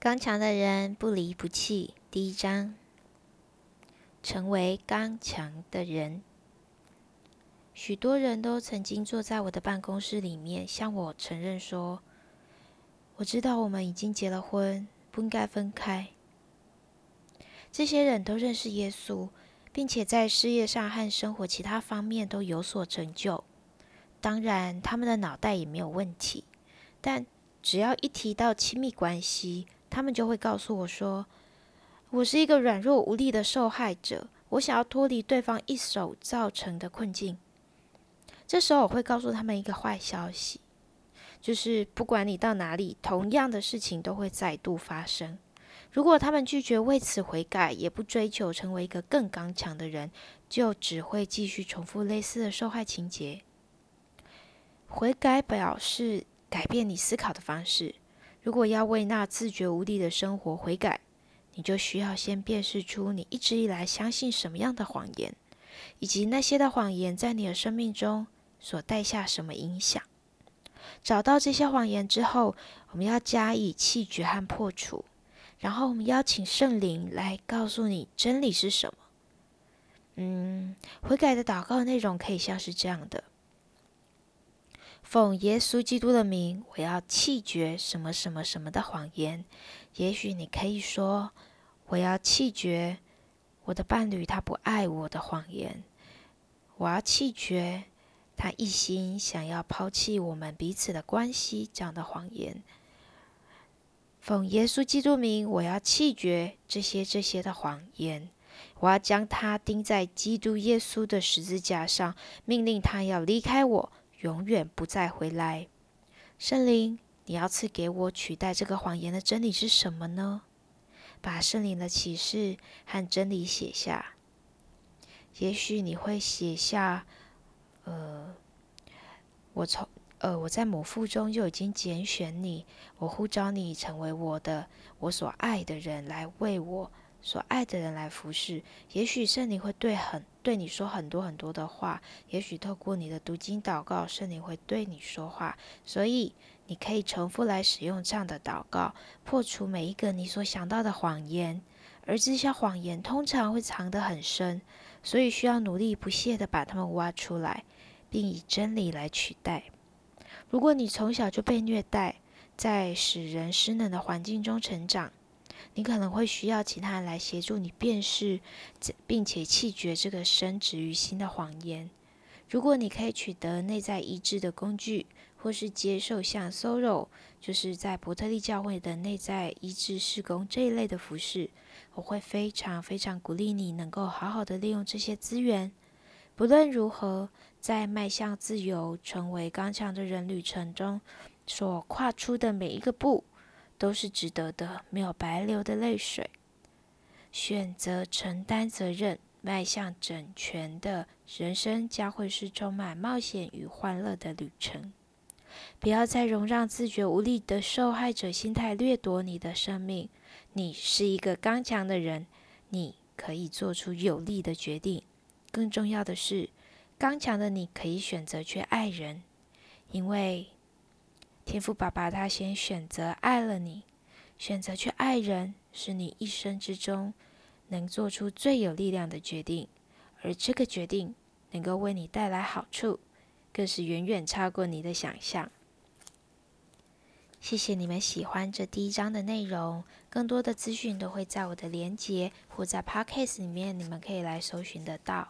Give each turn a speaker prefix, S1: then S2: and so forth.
S1: 刚强的人不离不弃。第一章，成为刚强的人。许多人都曾经坐在我的办公室里面，向我承认说：“我知道我们已经结了婚，不应该分开。”这些人都认识耶稣，并且在事业上和生活其他方面都有所成就。当然，他们的脑袋也没有问题。但只要一提到亲密关系，他们就会告诉我说：“我是一个软弱无力的受害者，我想要脱离对方一手造成的困境。”这时候，我会告诉他们一个坏消息，就是不管你到哪里，同样的事情都会再度发生。如果他们拒绝为此悔改，也不追求成为一个更刚强的人，就只会继续重复类似的受害情节。悔改表示改变你思考的方式。如果要为那自觉无力的生活悔改，你就需要先辨识出你一直以来相信什么样的谎言，以及那些的谎言在你的生命中。所带下什么影响？找到这些谎言之后，我们要加以弃绝和破除。然后我们邀请圣灵来告诉你真理是什么。嗯，悔改的祷告内容可以像是这样的：奉耶稣基督的名，我要弃绝什么什么什么的谎言。也许你可以说：我要弃绝我的伴侣他不爱我的谎言。我要弃绝。他一心想要抛弃我们彼此的关系，这样的谎言。奉耶稣基督名，我要弃绝这些这些的谎言。我要将他钉在基督耶稣的十字架上，命令他要离开我，永远不再回来。圣灵，你要赐给我取代这个谎言的真理是什么呢？把圣灵的启示和真理写下。也许你会写下。呃，我从呃我在母腹中就已经拣选你，我呼召你成为我的我所爱的人，来为我所爱的人来服侍。也许圣灵会对很对你说很多很多的话，也许透过你的读经祷告，圣灵会对你说话。所以你可以重复来使用这样的祷告，破除每一个你所想到的谎言。而这些谎言通常会藏得很深，所以需要努力不懈地把它们挖出来。并以真理来取代。如果你从小就被虐待，在使人失能的环境中成长，你可能会需要其他人来协助你辨识，并且弃绝这个深植于心的谎言。如果你可以取得内在医治的工具，或是接受像 Soro，就是在伯特利教会的内在医治事工这一类的服饰，我会非常非常鼓励你能够好好的利用这些资源。不论如何，在迈向自由、成为刚强的人旅程中，所跨出的每一个步，都是值得的，没有白流的泪水。选择承担责任，迈向整全的人生，将会是充满冒险与欢乐的旅程。不要再容让自觉无力的受害者心态掠夺你的生命。你是一个刚强的人，你可以做出有力的决定。更重要的是，刚强的你可以选择去爱人，因为天赋爸爸他先选择爱了你。选择去爱人，是你一生之中能做出最有力量的决定，而这个决定能够为你带来好处，更是远远超过你的想象。谢谢你们喜欢这第一章的内容，更多的资讯都会在我的连结或在 Podcast 里面，你们可以来搜寻得到。